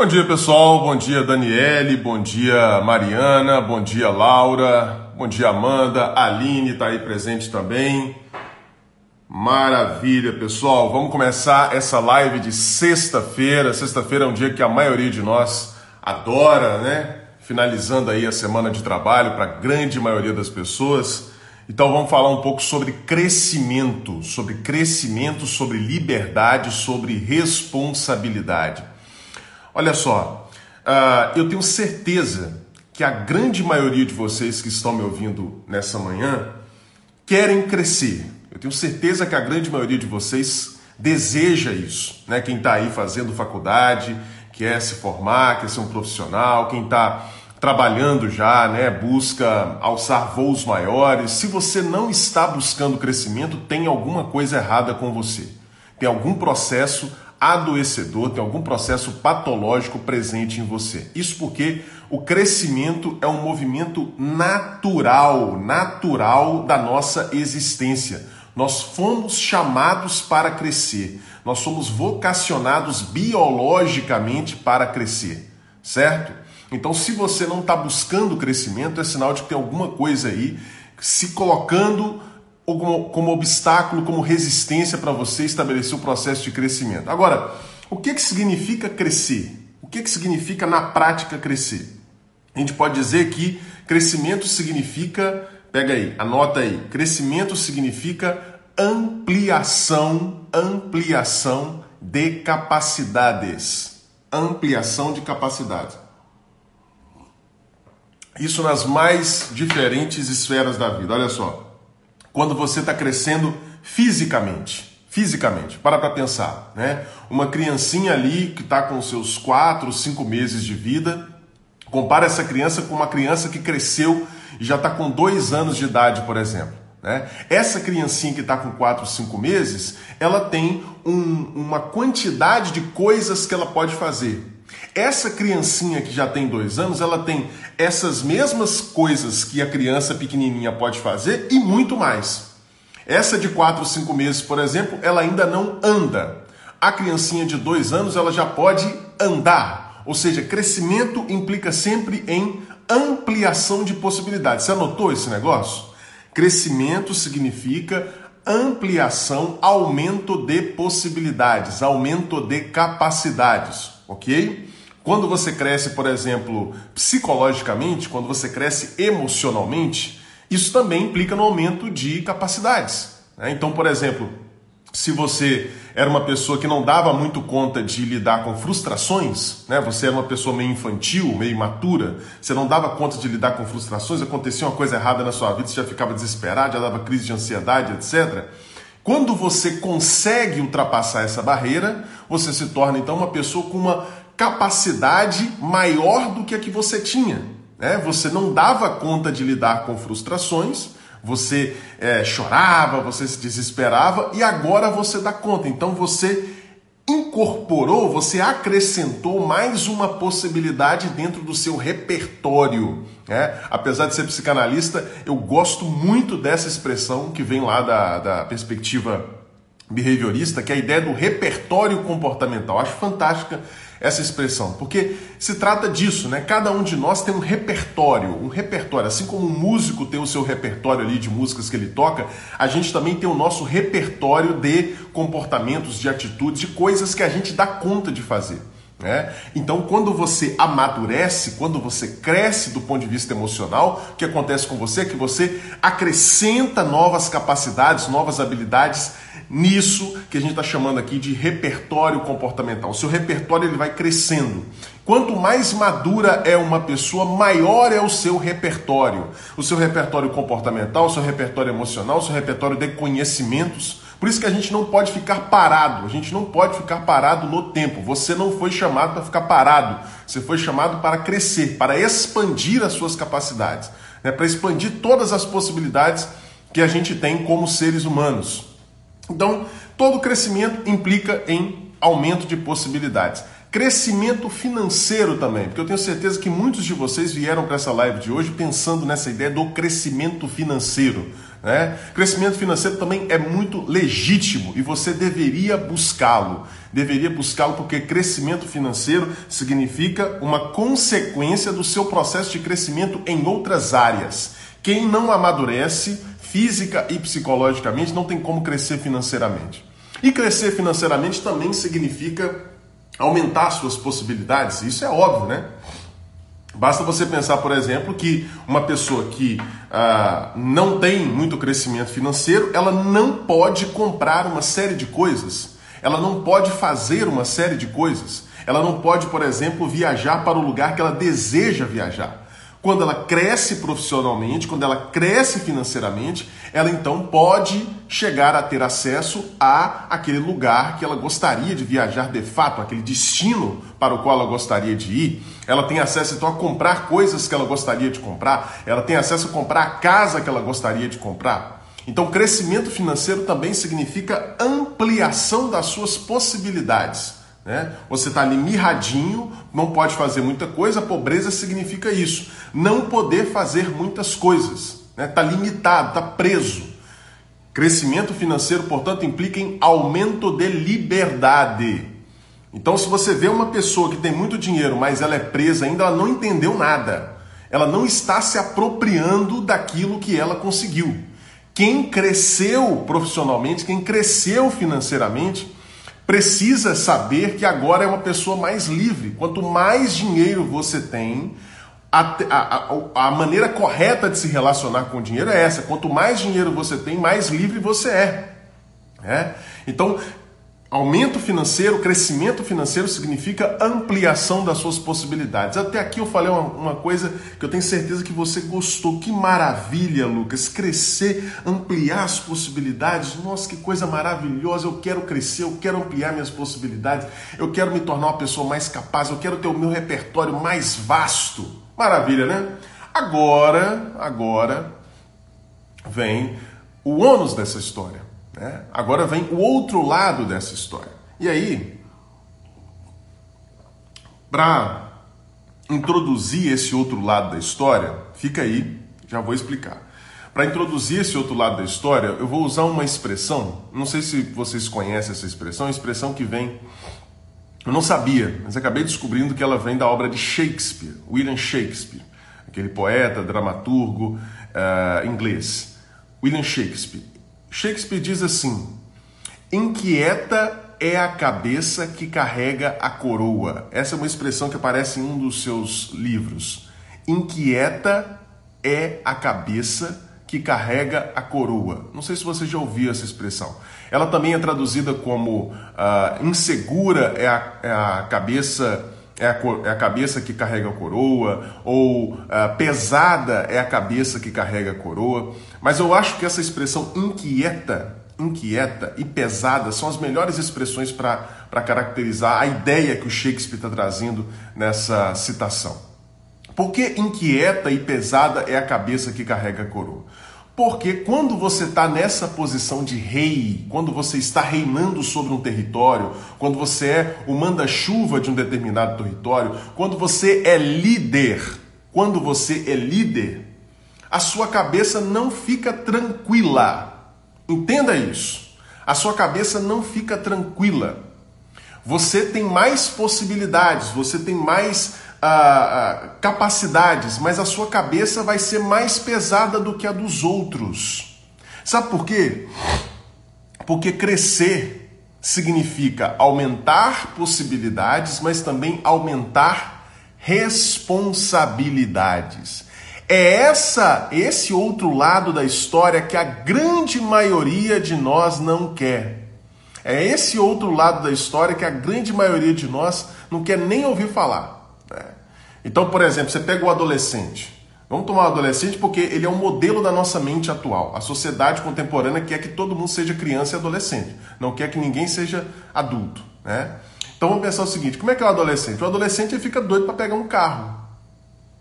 Bom dia, pessoal. Bom dia, Daniele. Bom dia, Mariana. Bom dia, Laura. Bom dia, Amanda. Aline está aí presente também. Maravilha, pessoal. Vamos começar essa live de sexta-feira. Sexta-feira é um dia que a maioria de nós adora, né? Finalizando aí a semana de trabalho para a grande maioria das pessoas. Então vamos falar um pouco sobre crescimento, sobre crescimento, sobre liberdade, sobre responsabilidade. Olha só, uh, eu tenho certeza que a grande maioria de vocês que estão me ouvindo nessa manhã querem crescer. Eu tenho certeza que a grande maioria de vocês deseja isso. Né? Quem está aí fazendo faculdade, quer se formar, quer ser um profissional, quem está trabalhando já, né, busca alçar voos maiores. Se você não está buscando crescimento, tem alguma coisa errada com você. Tem algum processo adoecedor, tem algum processo patológico presente em você. Isso porque o crescimento é um movimento natural, natural da nossa existência. Nós fomos chamados para crescer. Nós somos vocacionados biologicamente para crescer, certo? Então, se você não está buscando crescimento, é sinal de que tem alguma coisa aí se colocando como, como obstáculo, como resistência para você estabelecer o processo de crescimento. Agora, o que, que significa crescer? O que, que significa na prática crescer? A gente pode dizer que crescimento significa, pega aí, anota aí, crescimento significa ampliação, ampliação de capacidades. Ampliação de capacidades. Isso nas mais diferentes esferas da vida. Olha só quando você está crescendo fisicamente. Fisicamente, para para pensar, né? Uma criancinha ali que está com seus 4, 5 meses de vida, compara essa criança com uma criança que cresceu e já está com 2 anos de idade, por exemplo. Né? Essa criancinha que está com 4, 5 meses, ela tem um, uma quantidade de coisas que ela pode fazer. Essa criancinha que já tem dois anos, ela tem essas mesmas coisas que a criança pequenininha pode fazer e muito mais. Essa de 4, 5 meses, por exemplo, ela ainda não anda. A criancinha de dois anos, ela já pode andar. Ou seja, crescimento implica sempre em ampliação de possibilidades. Você anotou esse negócio? Crescimento significa ampliação, aumento de possibilidades, aumento de capacidades, ok? Quando você cresce, por exemplo, psicologicamente, quando você cresce emocionalmente, isso também implica no aumento de capacidades. Né? Então, por exemplo, se você era uma pessoa que não dava muito conta de lidar com frustrações, né? Você era uma pessoa meio infantil, meio imatura, você não dava conta de lidar com frustrações, acontecia uma coisa errada na sua vida, você já ficava desesperado, já dava crise de ansiedade, etc. Quando você consegue ultrapassar essa barreira, você se torna então uma pessoa com uma capacidade maior do que a que você tinha. Né? Você não dava conta de lidar com frustrações, você é, chorava, você se desesperava e agora você dá conta. Então você incorporou, você acrescentou mais uma possibilidade dentro do seu repertório. Né? Apesar de ser psicanalista, eu gosto muito dessa expressão que vem lá da, da perspectiva behaviorista, que é a ideia do repertório comportamental. Acho fantástica essa expressão, porque se trata disso, né? Cada um de nós tem um repertório, um repertório, assim como um músico tem o seu repertório ali de músicas que ele toca, a gente também tem o nosso repertório de comportamentos, de atitudes, de coisas que a gente dá conta de fazer. Né? Então, quando você amadurece, quando você cresce do ponto de vista emocional, o que acontece com você é que você acrescenta novas capacidades, novas habilidades nisso que a gente está chamando aqui de repertório comportamental. O seu repertório ele vai crescendo. Quanto mais madura é uma pessoa, maior é o seu repertório. O seu repertório comportamental, o seu repertório emocional, o seu repertório de conhecimentos. Por isso que a gente não pode ficar parado, a gente não pode ficar parado no tempo. Você não foi chamado para ficar parado, você foi chamado para crescer, para expandir as suas capacidades, né? para expandir todas as possibilidades que a gente tem como seres humanos. Então, todo crescimento implica em aumento de possibilidades. Crescimento financeiro também, porque eu tenho certeza que muitos de vocês vieram para essa live de hoje pensando nessa ideia do crescimento financeiro. Né? Crescimento financeiro também é muito legítimo e você deveria buscá-lo. Deveria buscá-lo porque crescimento financeiro significa uma consequência do seu processo de crescimento em outras áreas. Quem não amadurece física e psicologicamente não tem como crescer financeiramente. E crescer financeiramente também significa aumentar suas possibilidades. Isso é óbvio, né? Basta você pensar, por exemplo, que uma pessoa que ah, não tem muito crescimento financeiro, ela não pode comprar uma série de coisas, ela não pode fazer uma série de coisas, ela não pode, por exemplo, viajar para o lugar que ela deseja viajar. Quando ela cresce profissionalmente, quando ela cresce financeiramente, ela então pode chegar a ter acesso a aquele lugar que ela gostaria de viajar de fato, aquele destino para o qual ela gostaria de ir. Ela tem acesso então a comprar coisas que ela gostaria de comprar, ela tem acesso a comprar a casa que ela gostaria de comprar. Então, crescimento financeiro também significa ampliação das suas possibilidades. Né? Você está ali mirradinho, não pode fazer muita coisa, pobreza significa isso. Não poder fazer muitas coisas. Está né? Tá limitado, está preso. Crescimento financeiro, portanto, implica em aumento de liberdade. Então, se você vê uma pessoa que tem muito dinheiro, mas ela é presa ainda, ela não entendeu nada. Ela não está se apropriando daquilo que ela conseguiu. Quem cresceu profissionalmente, quem cresceu financeiramente, precisa saber que agora é uma pessoa mais livre. Quanto mais dinheiro você tem, a, a, a, maneira correta de se relacionar com o dinheiro é essa. Quanto mais dinheiro você tem, mais livre você é. é? Então, Aumento financeiro, crescimento financeiro significa ampliação das suas possibilidades. Até aqui eu falei uma, uma, coisa que eu tenho certeza que você gostou. Que maravilha, Lucas! Crescer, ampliar as possibilidades. Nossa, que coisa maravilhosa! Eu quero crescer, eu quero ampliar minhas possibilidades, eu quero me tornar uma pessoa mais capaz, eu quero ter o meu repertório mais vasto. Maravilha, né? Agora, agora vem o ônus dessa história. Né? Agora vem o outro lado dessa história. E aí, para introduzir esse outro lado da história, fica aí, já vou explicar. Para introduzir esse outro lado da história, eu vou usar uma expressão, não sei se vocês conhecem essa expressão, uma expressão que vem. Eu não sabia, mas acabei descobrindo que ela vem da obra de Shakespeare, William Shakespeare, aquele poeta, dramaturgo uh, inglês. William Shakespeare. Shakespeare diz assim: inquieta é a cabeça que carrega a coroa. Essa é uma expressão que aparece em um dos seus livros. Inquieta é a cabeça que carrega a coroa. Não sei se você já ouviu essa expressão. Ela também é traduzida como uh, insegura é a, é a cabeça é a, é a, cabeça que carrega a coroa, ou uh, pesada é a cabeça que carrega a coroa. Mas eu acho que essa expressão inquieta, inquieta e pesada são as melhores expressões para caracterizar a ideia que o Shakespeare está trazendo nessa citação. Por que inquieta e pesada é a cabeça que carrega a coroa? Porque quando você está nessa posição de rei, quando você está reinando sobre um território, quando você é o manda-chuva de um determinado território, quando você é líder, quando você é líder, a sua cabeça não fica tranquila. Entenda isso. A sua cabeça não fica tranquila. Você tem mais possibilidades, você tem mais capacidades, mas a sua cabeça vai ser mais pesada do que a dos outros. Sabe por quê? Porque crescer significa aumentar possibilidades, mas também aumentar responsabilidades. É essa, esse outro lado da história que a grande maioria de nós não quer. É esse outro lado da história que a grande maioria de nós não quer nem ouvir falar. Então, por exemplo, você pega o adolescente. Vamos tomar o adolescente porque ele é um modelo da nossa mente atual. A sociedade contemporânea quer que todo mundo seja criança e adolescente, não quer que ninguém seja adulto. Né? Então vamos pensar o seguinte: como é que é o adolescente? O adolescente ele fica doido para pegar um carro.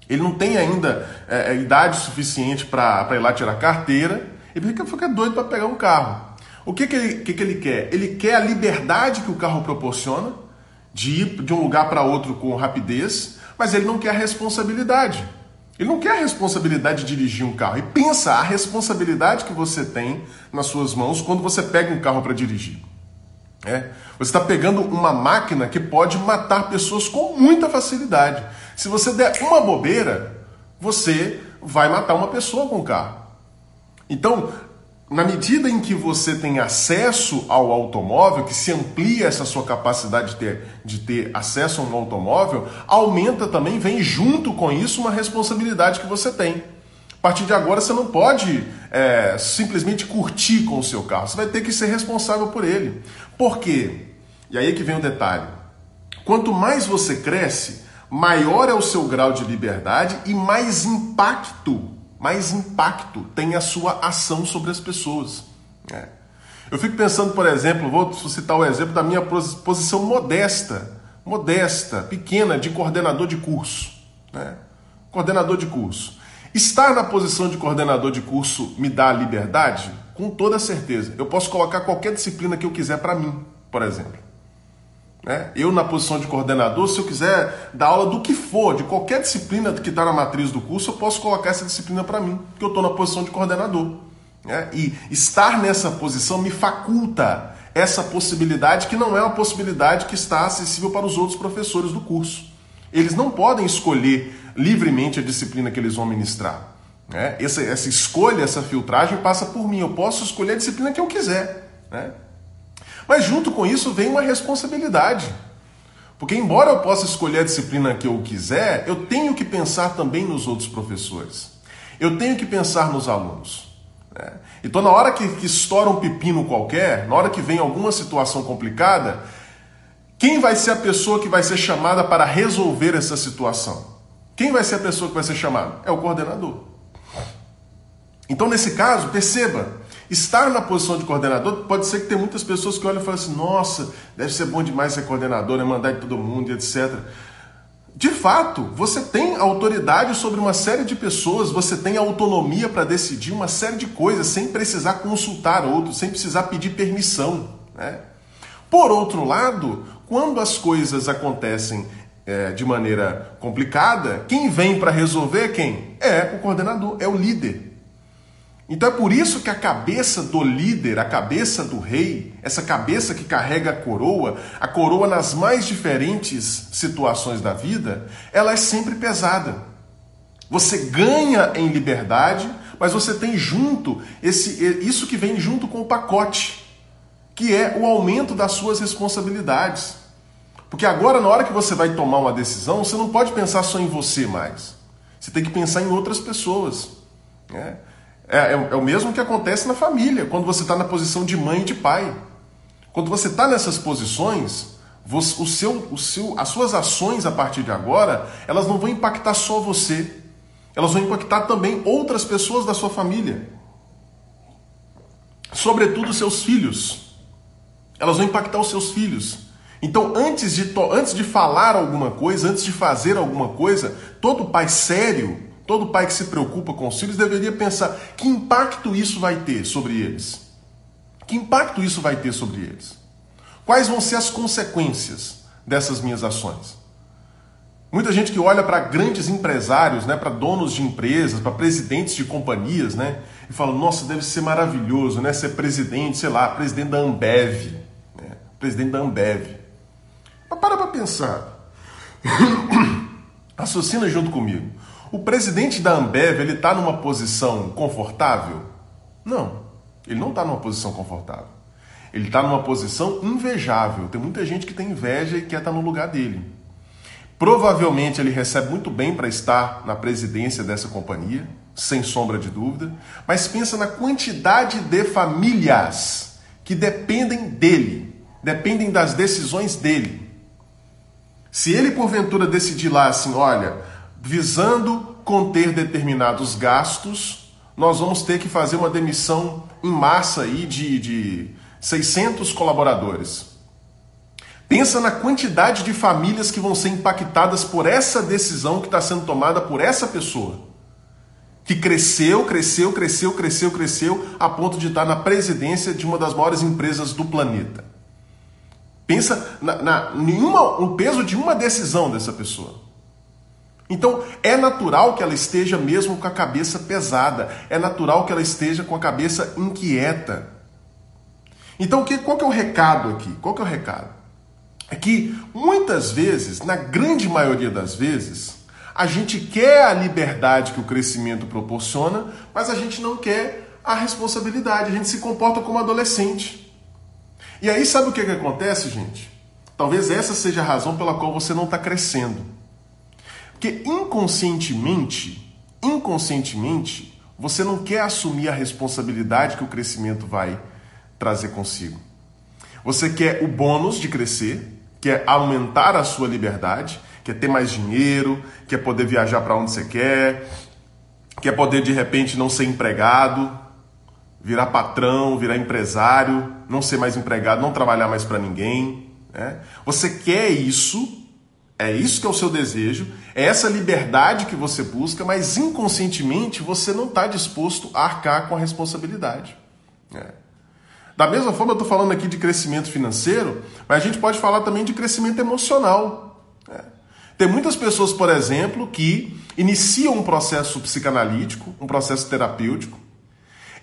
Ele não tem ainda é, é idade suficiente para ir lá tirar carteira, ele fica, fica doido para pegar um carro. O que, que, ele, que, que ele quer? Ele quer a liberdade que o carro proporciona de ir de um lugar para outro com rapidez, mas ele não quer a responsabilidade. Ele não quer a responsabilidade de dirigir um carro. E pensa a responsabilidade que você tem nas suas mãos quando você pega um carro para dirigir. É. Você está pegando uma máquina que pode matar pessoas com muita facilidade. Se você der uma bobeira, você vai matar uma pessoa com o carro. Então, na medida em que você tem acesso ao automóvel, que se amplia essa sua capacidade de ter, de ter acesso a um automóvel, aumenta também, vem junto com isso uma responsabilidade que você tem. A partir de agora você não pode é, simplesmente curtir com o seu carro, você vai ter que ser responsável por ele. Por quê? E aí que vem o detalhe. Quanto mais você cresce, maior é o seu grau de liberdade e mais impacto mais impacto tem a sua ação sobre as pessoas. É. Eu fico pensando, por exemplo, vou citar o exemplo da minha posição modesta, modesta, pequena, de coordenador de curso. Né? Coordenador de curso. Estar na posição de coordenador de curso me dá liberdade? Com toda certeza. Eu posso colocar qualquer disciplina que eu quiser para mim, por exemplo. Né? Eu, na posição de coordenador, se eu quiser dar aula do que for, de qualquer disciplina que está na matriz do curso, eu posso colocar essa disciplina para mim, porque eu estou na posição de coordenador. Né? E estar nessa posição me faculta essa possibilidade, que não é uma possibilidade que está acessível para os outros professores do curso. Eles não podem escolher livremente a disciplina que eles vão ministrar. Né? Essa, essa escolha, essa filtragem passa por mim. Eu posso escolher a disciplina que eu quiser. Né? Mas junto com isso vem uma responsabilidade. Porque, embora eu possa escolher a disciplina que eu quiser, eu tenho que pensar também nos outros professores. Eu tenho que pensar nos alunos. Né? Então, na hora que, que estoura um pepino qualquer, na hora que vem alguma situação complicada, quem vai ser a pessoa que vai ser chamada para resolver essa situação? Quem vai ser a pessoa que vai ser chamada? É o coordenador. Então, nesse caso, perceba, Estar na posição de coordenador, pode ser que tem muitas pessoas que olham e falam assim: nossa, deve ser bom demais ser coordenador, né? mandar de todo mundo etc. De fato, você tem autoridade sobre uma série de pessoas, você tem autonomia para decidir uma série de coisas sem precisar consultar outros, sem precisar pedir permissão. Né? Por outro lado, quando as coisas acontecem é, de maneira complicada, quem vem para resolver é quem? É o coordenador, é o líder. Então é por isso que a cabeça do líder, a cabeça do rei, essa cabeça que carrega a coroa, a coroa nas mais diferentes situações da vida, ela é sempre pesada. Você ganha em liberdade, mas você tem junto esse isso que vem junto com o pacote, que é o aumento das suas responsabilidades. Porque agora na hora que você vai tomar uma decisão, você não pode pensar só em você mais. Você tem que pensar em outras pessoas. Né? É, é, é o mesmo que acontece na família, quando você está na posição de mãe e de pai. Quando você está nessas posições, você, o seu, o seu, as suas ações a partir de agora, elas não vão impactar só você, elas vão impactar também outras pessoas da sua família, sobretudo seus filhos. Elas vão impactar os seus filhos. Então, antes de, antes de falar alguma coisa, antes de fazer alguma coisa, todo pai sério Todo pai que se preocupa com os filhos deveria pensar que impacto isso vai ter sobre eles. Que impacto isso vai ter sobre eles? Quais vão ser as consequências dessas minhas ações? Muita gente que olha para grandes empresários, né, para donos de empresas, para presidentes de companhias, né, e fala: Nossa, deve ser maravilhoso, né, ser presidente, sei lá, presidente da Ambev, né, presidente da Ambev. Mas para para pensar. Raciocina junto comigo. O presidente da Ambev, ele está numa posição confortável? Não, ele não está numa posição confortável. Ele está numa posição invejável. Tem muita gente que tem inveja e quer estar tá no lugar dele. Provavelmente ele recebe muito bem para estar na presidência dessa companhia, sem sombra de dúvida, mas pensa na quantidade de famílias que dependem dele, dependem das decisões dele. Se ele porventura decidir lá assim, olha, visando conter determinados gastos, nós vamos ter que fazer uma demissão em massa aí de, de 600 colaboradores. Pensa na quantidade de famílias que vão ser impactadas por essa decisão que está sendo tomada por essa pessoa. Que cresceu, cresceu, cresceu, cresceu, cresceu, a ponto de estar na presidência de uma das maiores empresas do planeta. Pensa na, na nenhuma, no peso de uma decisão dessa pessoa. Então, é natural que ela esteja mesmo com a cabeça pesada, é natural que ela esteja com a cabeça inquieta. Então, qual que é o recado aqui? Qual que é o recado? É que muitas vezes, na grande maioria das vezes, a gente quer a liberdade que o crescimento proporciona, mas a gente não quer a responsabilidade, a gente se comporta como adolescente. E aí, sabe o que, que acontece, gente? Talvez essa seja a razão pela qual você não está crescendo. Porque inconscientemente, inconscientemente, você não quer assumir a responsabilidade que o crescimento vai trazer consigo. Você quer o bônus de crescer, quer aumentar a sua liberdade, quer ter mais dinheiro, quer poder viajar para onde você quer, quer poder de repente não ser empregado, virar patrão, virar empresário, não ser mais empregado, não trabalhar mais para ninguém. Né? Você quer isso é isso que é o seu desejo, é essa liberdade que você busca, mas inconscientemente você não está disposto a arcar com a responsabilidade. É. Da mesma forma, eu estou falando aqui de crescimento financeiro, mas a gente pode falar também de crescimento emocional. É. Tem muitas pessoas, por exemplo, que iniciam um processo psicanalítico, um processo terapêutico,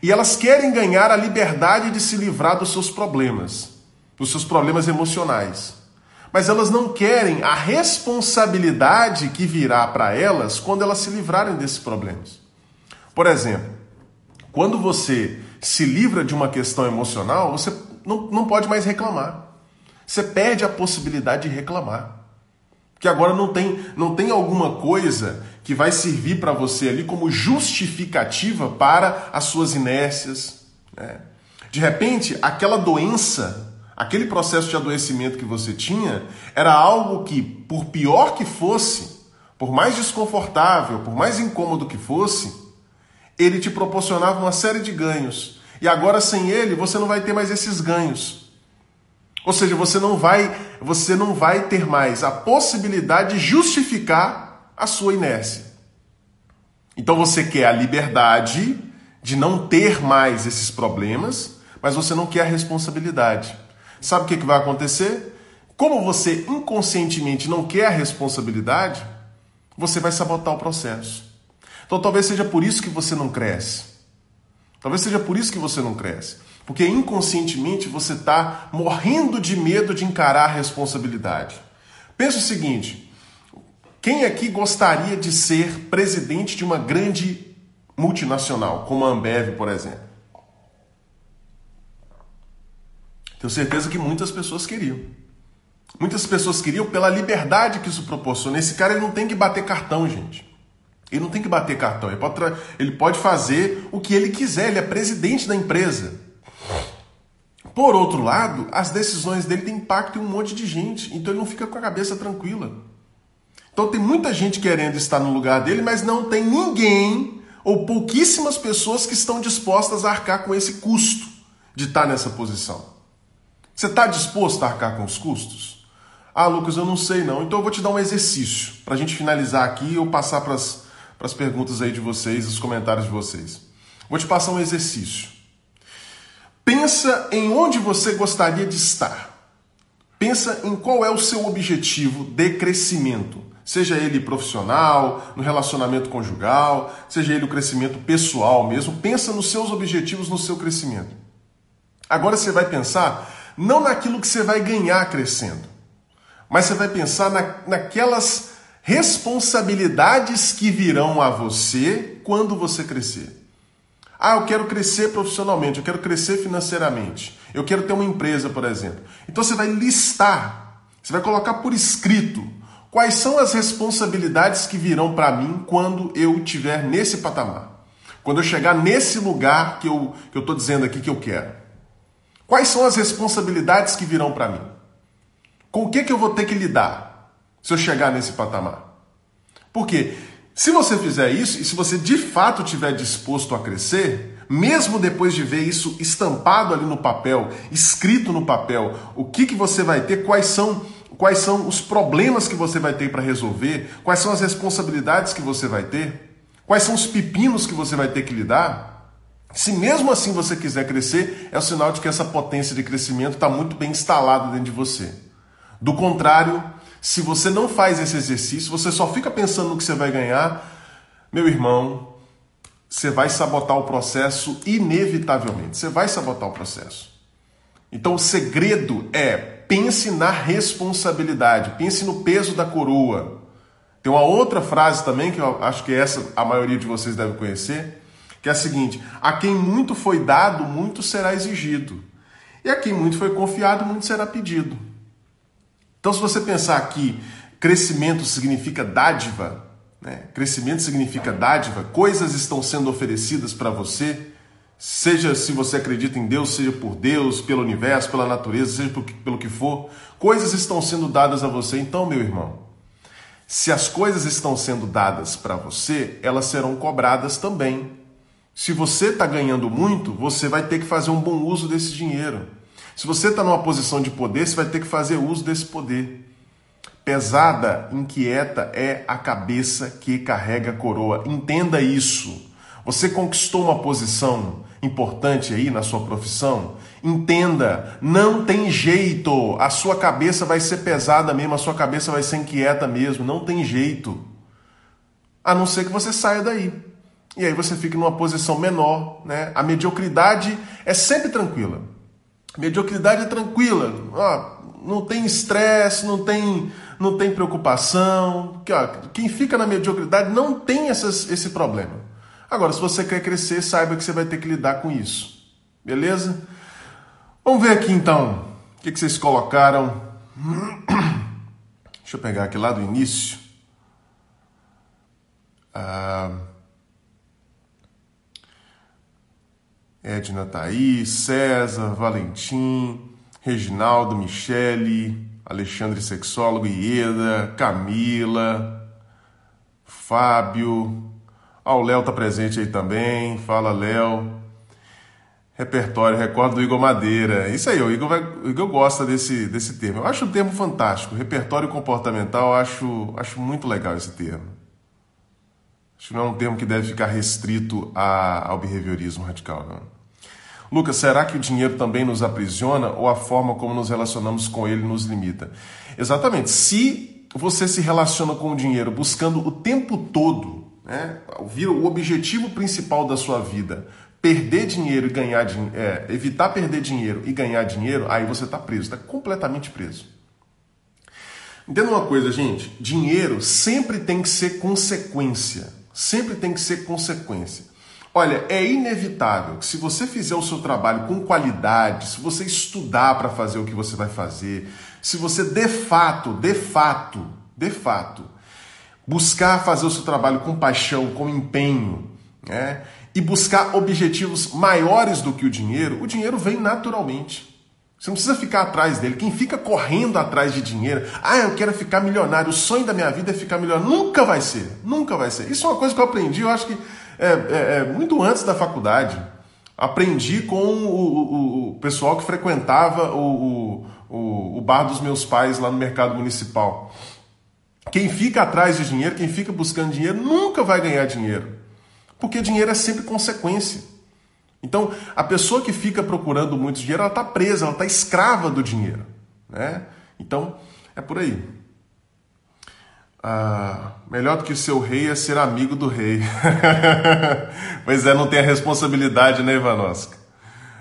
e elas querem ganhar a liberdade de se livrar dos seus problemas, dos seus problemas emocionais mas elas não querem a responsabilidade que virá para elas quando elas se livrarem desses problemas. Por exemplo, quando você se livra de uma questão emocional, você não, não pode mais reclamar. Você perde a possibilidade de reclamar. Que agora não tem, não tem alguma coisa que vai servir para você ali como justificativa para as suas inércias. Né? De repente, aquela doença Aquele processo de adoecimento que você tinha era algo que, por pior que fosse, por mais desconfortável, por mais incômodo que fosse, ele te proporcionava uma série de ganhos. E agora sem ele, você não vai ter mais esses ganhos. Ou seja, você não vai, você não vai ter mais a possibilidade de justificar a sua inércia. Então você quer a liberdade de não ter mais esses problemas, mas você não quer a responsabilidade. Sabe o que, que vai acontecer? Como você inconscientemente não quer a responsabilidade, você vai sabotar o processo. Então talvez seja por isso que você não cresce. Talvez seja por isso que você não cresce. Porque inconscientemente você está morrendo de medo de encarar a responsabilidade. Pensa o seguinte: quem aqui gostaria de ser presidente de uma grande multinacional, como a Ambev, por exemplo? Tenho certeza que muitas pessoas queriam. Muitas pessoas queriam pela liberdade que isso proporciona. Esse cara ele não tem que bater cartão, gente. Ele não tem que bater cartão. Ele pode, ele pode fazer o que ele quiser. Ele é presidente da empresa. Por outro lado, as decisões dele têm impacto em um monte de gente. Então ele não fica com a cabeça tranquila. Então tem muita gente querendo estar no lugar dele, mas não tem ninguém ou pouquíssimas pessoas que estão dispostas a arcar com esse custo de estar nessa posição. Você está disposto a arcar com os custos? Ah, Lucas, eu não sei não. Então eu vou te dar um exercício para a gente finalizar aqui e eu passar para as perguntas aí de vocês, os comentários de vocês. Vou te passar um exercício. Pensa em onde você gostaria de estar. Pensa em qual é o seu objetivo de crescimento. Seja ele profissional, no relacionamento conjugal, seja ele o crescimento pessoal mesmo. Pensa nos seus objetivos, no seu crescimento. Agora você vai pensar não naquilo que você vai ganhar crescendo, mas você vai pensar na, naquelas responsabilidades que virão a você quando você crescer. Ah, eu quero crescer profissionalmente, eu quero crescer financeiramente, eu quero ter uma empresa, por exemplo. Então você vai listar, você vai colocar por escrito quais são as responsabilidades que virão para mim quando eu estiver nesse patamar. Quando eu chegar nesse lugar que eu estou dizendo aqui que eu quero. Quais são as responsabilidades que virão para mim? Com o que, que eu vou ter que lidar se eu chegar nesse patamar? Porque se você fizer isso e se você de fato estiver disposto a crescer, mesmo depois de ver isso estampado ali no papel, escrito no papel, o que, que você vai ter, quais são, quais são os problemas que você vai ter para resolver, quais são as responsabilidades que você vai ter, quais são os pepinos que você vai ter que lidar, Se mesmo assim você quiser crescer, é o sinal de que essa potência de crescimento está muito bem instalada dentro de você. Do contrário, se você não faz esse exercício, você só fica pensando no que você vai ganhar, meu irmão, você vai sabotar o processo inevitavelmente. Você vai sabotar o processo. Então o segredo é pense na responsabilidade, pense no peso da coroa. Tem uma outra frase também que eu acho que essa a maioria de vocês deve conhecer, que é a seguinte: a quem muito foi dado, muito será exigido. E a quem muito foi confiado, muito será pedido. Então, se você pensar que crescimento significa dádiva, né? crescimento significa dádiva, coisas estão sendo oferecidas para você, seja se você acredita em Deus, seja por Deus, pelo universo, pela natureza, seja pelo que for, coisas estão sendo dadas a você. Então, meu irmão, se as coisas estão sendo dadas para você, elas serão cobradas também. Se você está ganhando muito, você vai ter que fazer um bom uso desse dinheiro. Se você está numa posição de poder, você vai ter que fazer uso desse poder. Pesada, inquieta é a cabeça que carrega a coroa. Entenda isso. Você conquistou uma posição importante aí na sua profissão? Entenda, não tem jeito. A sua cabeça vai ser pesada mesmo, a sua cabeça vai ser inquieta mesmo, não tem jeito. A não ser que você saia daí. E aí você fica numa posição menor, né? A mediocridade é sempre tranquila. Mediocridade é tranquila, ó, não tem estresse, não tem, não tem preocupação. Quem fica na mediocridade não tem essas, esse problema. Agora, se você quer crescer, saiba que você vai ter que lidar com isso. Beleza? Vamos ver aqui então o que, que vocês colocaram. Deixa eu pegar aqui lá do início. Ah. Edna Thaís, César, Valentim, Reginaldo, Michele, Alexandre Sexólogo, Ieda, Camila, Fábio. Ah, o Léo tá presente aí também. Fala, Léo. Repertório, recordo do Igor Madeira. Isso aí, o Igor, vai, o Igor gosta desse, desse termo. Eu acho um termo fantástico. Repertório comportamental, acho, acho muito legal esse termo. Acho que não é um termo que deve ficar restrito a, ao behaviorismo radical, não. Lucas, será que o dinheiro também nos aprisiona ou a forma como nos relacionamos com ele nos limita? Exatamente. Se você se relaciona com o dinheiro buscando o tempo todo, né, o objetivo principal da sua vida, perder dinheiro e ganhar dinheiro, é, evitar perder dinheiro e ganhar dinheiro, aí você está preso, está completamente preso. Entenda uma coisa, gente: dinheiro sempre tem que ser consequência. Sempre tem que ser consequência. Olha, é inevitável que se você fizer o seu trabalho com qualidade, se você estudar para fazer o que você vai fazer, se você de fato, de fato, de fato, buscar fazer o seu trabalho com paixão, com empenho, né? E buscar objetivos maiores do que o dinheiro, o dinheiro vem naturalmente. Você não precisa ficar atrás dele. Quem fica correndo atrás de dinheiro, ah, eu quero ficar milionário, o sonho da minha vida é ficar milionário, nunca vai ser. Nunca vai ser. Isso é uma coisa que eu aprendi, eu acho que é, é, é, muito antes da faculdade. Aprendi com o, o, o pessoal que frequentava o, o, o bar dos meus pais lá no mercado municipal. Quem fica atrás de dinheiro, quem fica buscando dinheiro, nunca vai ganhar dinheiro. Porque dinheiro é sempre consequência. Então, a pessoa que fica procurando muito dinheiro, ela está presa, ela está escrava do dinheiro. Né? Então, é por aí. Ah, melhor do que ser o rei é ser amigo do rei. pois é, não tem a responsabilidade, né, Ivanovska?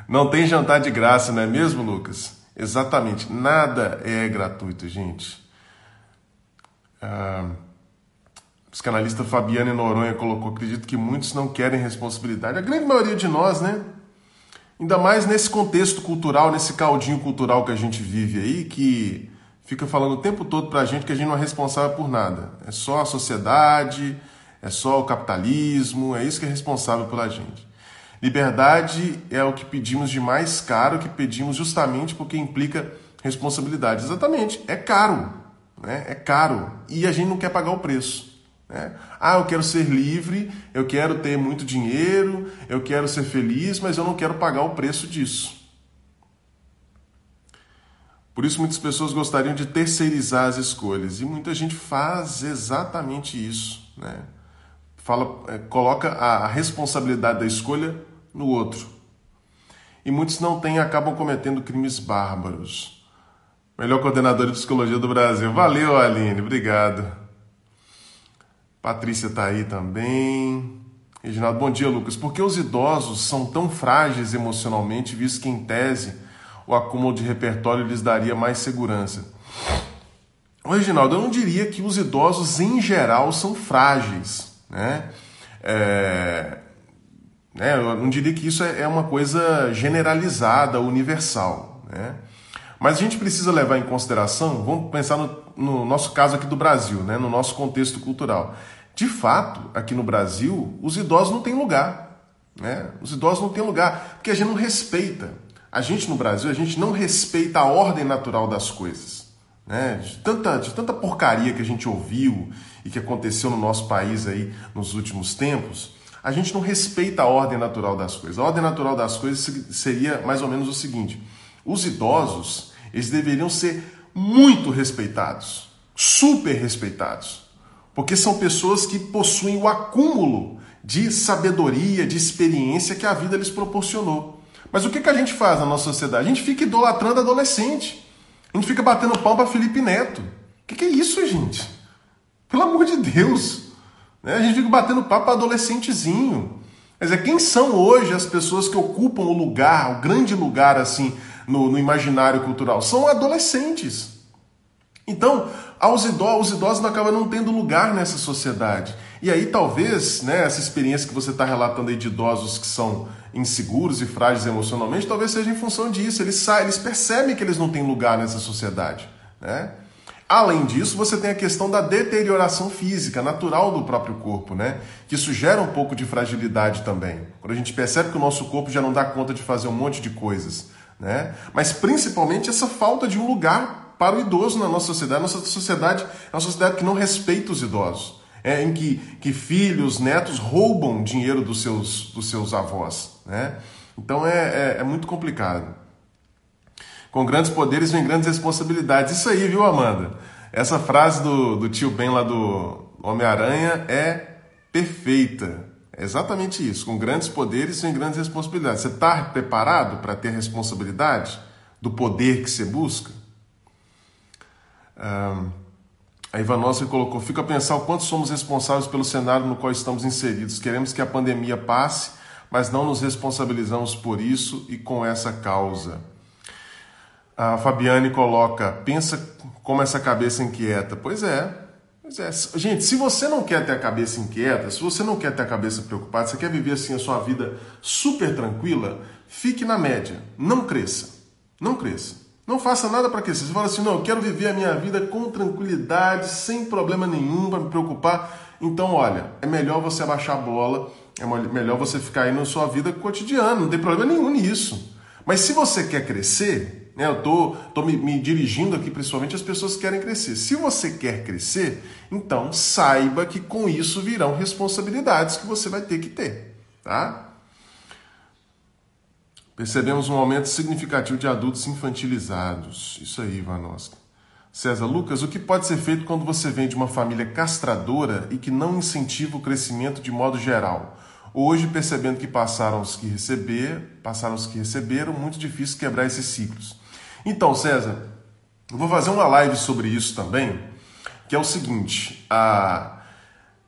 Não tem jantar de graça, não é mesmo, Lucas? Exatamente. Nada é gratuito, gente. Ah, psicanalista Fabiane Noronha colocou: acredito que muitos não querem responsabilidade. A grande maioria de nós, né? Ainda mais nesse contexto cultural, nesse caldinho cultural que a gente vive aí, que fica falando o tempo todo para a gente que a gente não é responsável por nada. É só a sociedade, é só o capitalismo, é isso que é responsável pela gente. Liberdade é o que pedimos de mais caro, que pedimos justamente porque implica responsabilidade. Exatamente, é caro, né? é caro e a gente não quer pagar o preço. Né? Ah, eu quero ser livre, eu quero ter muito dinheiro, eu quero ser feliz, mas eu não quero pagar o preço disso. Por isso, muitas pessoas gostariam de terceirizar as escolhas e muita gente faz exatamente isso. Né? Fala, é, coloca a responsabilidade da escolha no outro. E muitos não têm acabam cometendo crimes bárbaros. Melhor coordenador de psicologia do Brasil. Valeu, Aline, obrigado. Patrícia tá aí também. Reginaldo, bom dia, Lucas. Por que os idosos são tão frágeis emocionalmente, visto que, em tese, o acúmulo de repertório lhes daria mais segurança? Reginaldo, eu não diria que os idosos, em geral, são frágeis. Né? É, né, eu não diria que isso é, é uma coisa generalizada, universal. Né? Mas a gente precisa levar em consideração, vamos pensar no, no nosso caso aqui do Brasil, né, no nosso contexto cultural. De fato, aqui no Brasil, os idosos não têm lugar. Né? Os idosos não têm lugar, porque a gente não respeita. A gente no Brasil, a gente não respeita a ordem natural das coisas. Né? De, tanta, de tanta porcaria que a gente ouviu e que aconteceu no nosso país aí nos últimos tempos, a gente não respeita a ordem natural das coisas. A ordem natural das coisas seria mais ou menos o seguinte: os idosos, eles deveriam ser muito respeitados, super respeitados, porque são pessoas que possuem o acúmulo de sabedoria, de experiência que a vida lhes proporcionou. Mas o que, que a gente faz na nossa sociedade? A gente fica idolatrando adolescente. A gente fica batendo pão para Felipe Neto. O que, que é isso, gente? Pelo amor de Deus. Né? A gente fica batendo papo adolescentezinho. Quer dizer, quem são hoje as pessoas que ocupam o lugar, o grande lugar assim, no, no imaginário cultural? São adolescentes. Então, aos idosos, os idosos não acabam não tendo lugar nessa sociedade. E aí, talvez, né, essa experiência que você está relatando aí de idosos que são inseguros e frágeis emocionalmente, talvez seja em função disso. Eles saem, eles percebem que eles não têm lugar nessa sociedade. Né? Além disso, você tem a questão da deterioração física, natural do próprio corpo, né? Que isso gera um pouco de fragilidade também. Quando a gente percebe que o nosso corpo já não dá conta de fazer um monte de coisas, né? Mas principalmente essa falta de um lugar para o idoso na nossa sociedade. Nossa sociedade é uma sociedade que não respeita os idosos. É, em que, que filhos, netos roubam dinheiro dos seus, dos seus avós. Né? Então é, é, é muito complicado. Com grandes poderes vem grandes responsabilidades. Isso aí, viu, Amanda? Essa frase do, do tio Ben lá do Homem-Aranha é perfeita. É exatamente isso. Com grandes poderes vem grandes responsabilidades. Você está preparado para ter responsabilidade do poder que você busca? Um, a Ivanovski colocou: fica a pensar o quanto somos responsáveis pelo cenário no qual estamos inseridos. Queremos que a pandemia passe, mas não nos responsabilizamos por isso e com essa causa. A Fabiane coloca: pensa como essa cabeça inquieta. Pois é, pois é. Gente, se você não quer ter a cabeça inquieta, se você não quer ter a cabeça preocupada, você quer viver assim a sua vida super tranquila, fique na média. Não cresça. Não cresça. Não faça nada para crescer. Você fala assim: não, eu quero viver a minha vida com tranquilidade, sem problema nenhum, para me preocupar. Então, olha, é melhor você abaixar a bola, é melhor você ficar aí na sua vida cotidiana, não tem problema nenhum nisso. Mas se você quer crescer, né? Eu tô, tô me, me, dirigindo aqui principalmente às pessoas que querem crescer. Se você quer crescer, então saiba que com isso virão responsabilidades que você vai ter que ter. Tá? Percebemos um aumento significativo de adultos infantilizados. Isso aí, Vanosca. César Lucas, o que pode ser feito quando você vem de uma família castradora e que não incentiva o crescimento de modo geral? Hoje, percebendo que passaram os que receber, passaram os que receberam, muito difícil quebrar esses ciclos. Então, César, eu vou fazer uma live sobre isso também, que é o seguinte: a...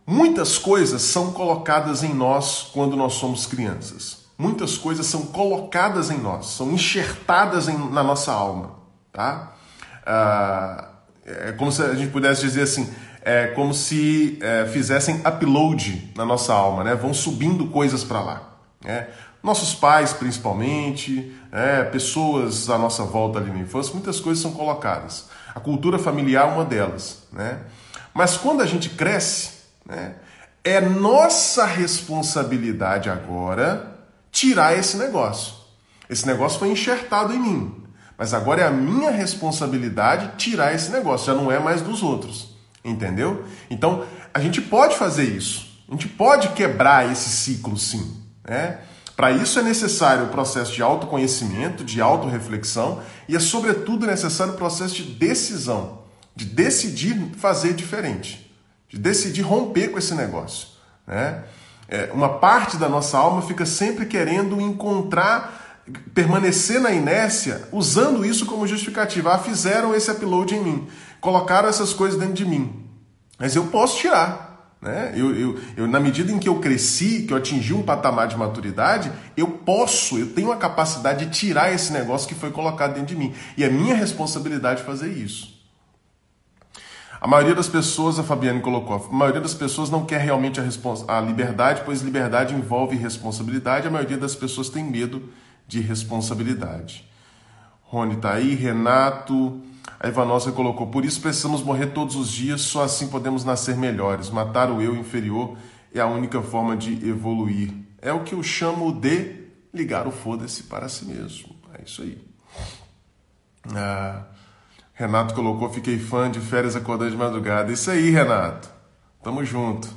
muitas coisas são colocadas em nós quando nós somos crianças. Muitas coisas são colocadas em nós, são enxertadas em, na nossa alma, tá? Ah, é como se a gente pudesse dizer assim, é como se é, fizessem upload na nossa alma, né? Vão subindo coisas para lá. Né? Nossos pais, principalmente, é, pessoas à nossa volta ali na infância, muitas coisas são colocadas. A cultura familiar é uma delas. Né? Mas quando a gente cresce, né, é nossa responsabilidade agora tirar esse negócio. Esse negócio foi enxertado em mim. Mas agora é a minha responsabilidade tirar esse negócio, já não é mais dos outros. Entendeu? Então, a gente pode fazer isso. A gente pode quebrar esse ciclo, sim. Né? Para isso é necessário o processo de autoconhecimento, de autorreflexão e é, sobretudo, necessário o processo de decisão, de decidir fazer diferente, de decidir romper com esse negócio. Né? É, uma parte da nossa alma fica sempre querendo encontrar, permanecer na inércia, usando isso como justificativa. Ah, fizeram esse upload em mim, colocaram essas coisas dentro de mim, mas eu posso tirar. Né? Eu, eu, eu, na medida em que eu cresci, que eu atingi um patamar de maturidade, eu posso, eu tenho a capacidade de tirar esse negócio que foi colocado dentro de mim. E é minha responsabilidade fazer isso. A maioria das pessoas, a Fabiane colocou, a maioria das pessoas não quer realmente a, a liberdade, pois liberdade envolve responsabilidade. A maioria das pessoas tem medo de responsabilidade. Rony está aí, Renato. A Ivanosa colocou: Por isso precisamos morrer todos os dias, só assim podemos nascer melhores. Matar o eu inferior é a única forma de evoluir. É o que eu chamo de ligar o foda-se para si mesmo. É isso aí. Ah, Renato colocou: Fiquei fã de férias acordando de madrugada. Isso aí, Renato. Tamo junto.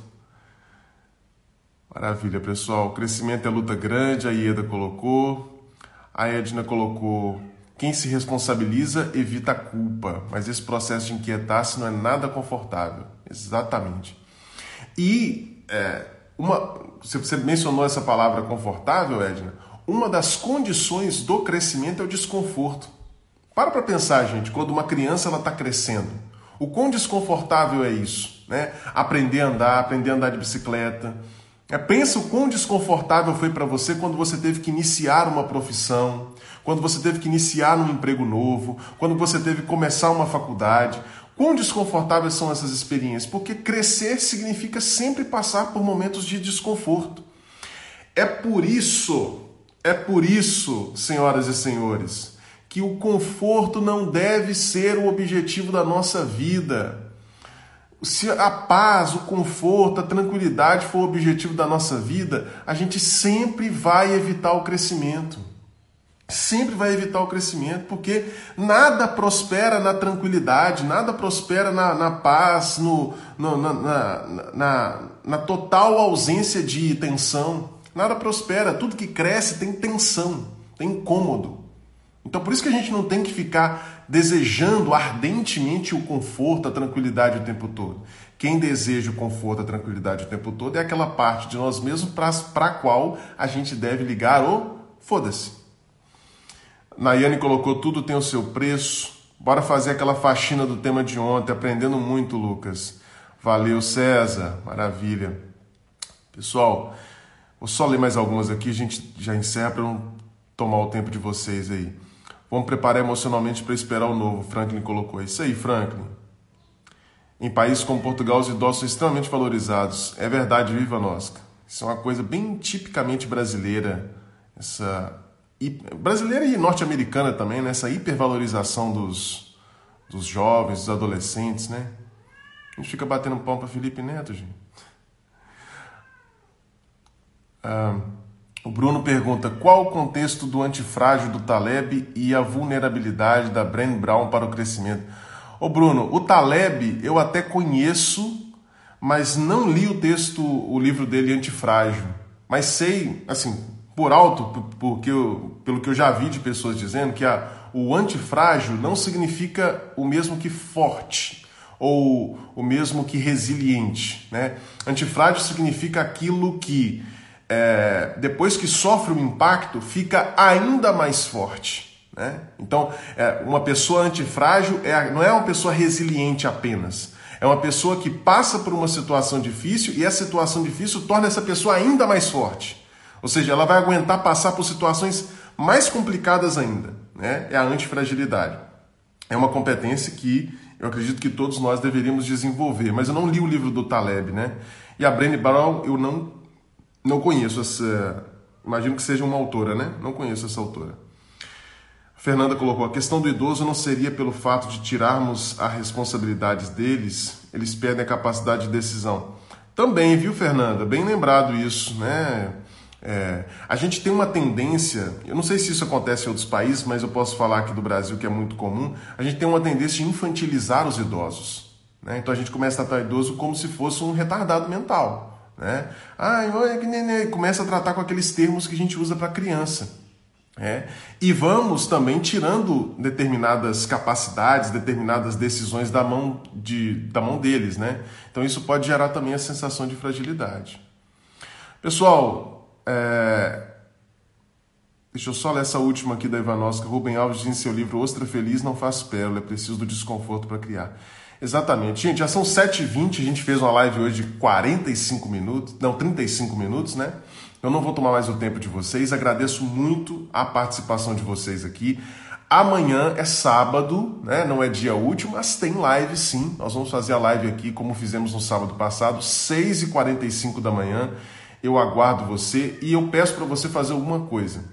Maravilha, pessoal. Crescimento é luta grande. A Ieda colocou. A Edna colocou: quem se responsabiliza evita a culpa, mas esse processo de inquietar-se não é nada confortável. Exatamente. E é, uma, você mencionou essa palavra confortável, Edna. Uma das condições do crescimento é o desconforto. Para para pensar, gente, quando uma criança ela está crescendo, o quão desconfortável é isso, né? Aprender a andar, aprender a andar de bicicleta. É, pensa o quão desconfortável foi para você quando você teve que iniciar uma profissão, quando você teve que iniciar um emprego novo, quando você teve que começar uma faculdade. Quão desconfortáveis são essas experiências? Porque crescer significa sempre passar por momentos de desconforto. É por isso, é por isso, senhoras e senhores, que o conforto não deve ser o objetivo da nossa vida. Se a paz, o conforto, a tranquilidade for o objetivo da nossa vida, a gente sempre vai evitar o crescimento sempre vai evitar o crescimento, porque nada prospera na tranquilidade, nada prospera na, na paz, no, no na, na, na, na, total ausência de tensão. Nada prospera, tudo que cresce tem tensão, tem incômodo. Então por isso que a gente não tem que ficar desejando ardentemente o conforto, a tranquilidade o tempo todo. Quem deseja o conforto, a tranquilidade o tempo todo é aquela parte de nós mesmos para a qual a gente deve ligar o foda-se. Nayane colocou tudo tem o seu preço. Bora fazer aquela faxina do tema de ontem, aprendendo muito, Lucas. Valeu, César. Maravilha. Pessoal, vou só ler mais algumas aqui, a gente já encerra para não tomar o tempo de vocês aí. Vamos preparar emocionalmente para esperar o novo. Franklin colocou. É isso aí, Franklin. Em países como Portugal, os idosos são extremamente valorizados. É verdade, viva nós. Isso é uma coisa bem tipicamente brasileira, essa brasileira e norte-americana também, né? hipervalorização dos, dos jovens, dos adolescentes, né? A gente fica batendo pão para Felipe Neto, gente. Ah, o Bruno pergunta qual o contexto do antifrágil do Taleb e a vulnerabilidade da Bren Brown para o crescimento. Ô Bruno, o Taleb eu até conheço, mas não li o texto, o livro dele Antifrágil. Mas sei, assim, por alto, porque eu, pelo que eu já vi de pessoas dizendo que a, o antifrágil não significa o mesmo que forte ou o mesmo que resiliente. Né? Antifrágil significa aquilo que, é, depois que sofre o impacto, fica ainda mais forte. Né? Então, é, uma pessoa antifrágil é, não é uma pessoa resiliente apenas. É uma pessoa que passa por uma situação difícil e essa situação difícil torna essa pessoa ainda mais forte. Ou seja, ela vai aguentar passar por situações mais complicadas ainda. Né? É a antifragilidade. É uma competência que eu acredito que todos nós deveríamos desenvolver. Mas eu não li o livro do Taleb, né? E a Brené Brown eu não, não conheço essa. Imagino que seja uma autora, né? Não conheço essa autora. Fernanda colocou: a questão do idoso não seria pelo fato de tirarmos as responsabilidades deles, eles perdem a capacidade de decisão. Também, viu, Fernanda? Bem lembrado isso, né? É, a gente tem uma tendência, eu não sei se isso acontece em outros países, mas eu posso falar aqui do Brasil que é muito comum, a gente tem uma tendência de infantilizar os idosos. Né? Então a gente começa a tratar idoso como se fosse um retardado mental. Né? Ah, começa a tratar com aqueles termos que a gente usa para criança. É, e vamos também tirando determinadas capacidades, determinadas decisões da mão, de, da mão deles. Né? Então isso pode gerar também a sensação de fragilidade. Pessoal, é... deixa eu só ler essa última aqui da Ivanovska. Rubem Alves diz em seu livro Ostra Feliz não faz pérola, é preciso do desconforto para criar. Exatamente. Gente, já são 7h20, a gente fez uma live hoje de 45 minutos, não, 35 minutos, né? Eu não vou tomar mais o tempo de vocês, agradeço muito a participação de vocês aqui. Amanhã é sábado, né? Não é dia útil, mas tem live sim. Nós vamos fazer a live aqui como fizemos no sábado passado, 6h45 da manhã. Eu aguardo você e eu peço para você fazer alguma coisa.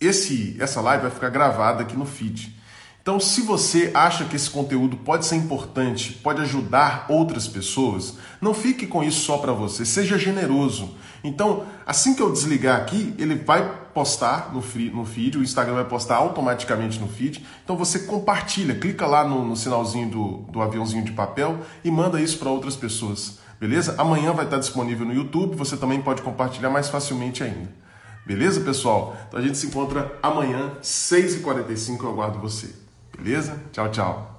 Esse, essa live vai ficar gravada aqui no feed. Então, se você acha que esse conteúdo pode ser importante, pode ajudar outras pessoas, não fique com isso só para você, seja generoso. Então, assim que eu desligar aqui, ele vai postar no, free, no feed, o Instagram vai postar automaticamente no feed. Então, você compartilha, clica lá no, no sinalzinho do, do aviãozinho de papel e manda isso para outras pessoas, beleza? Amanhã vai estar disponível no YouTube, você também pode compartilhar mais facilmente ainda. Beleza, pessoal? Então a gente se encontra amanhã, 6h45, eu aguardo você. Beleza? Tchau, tchau.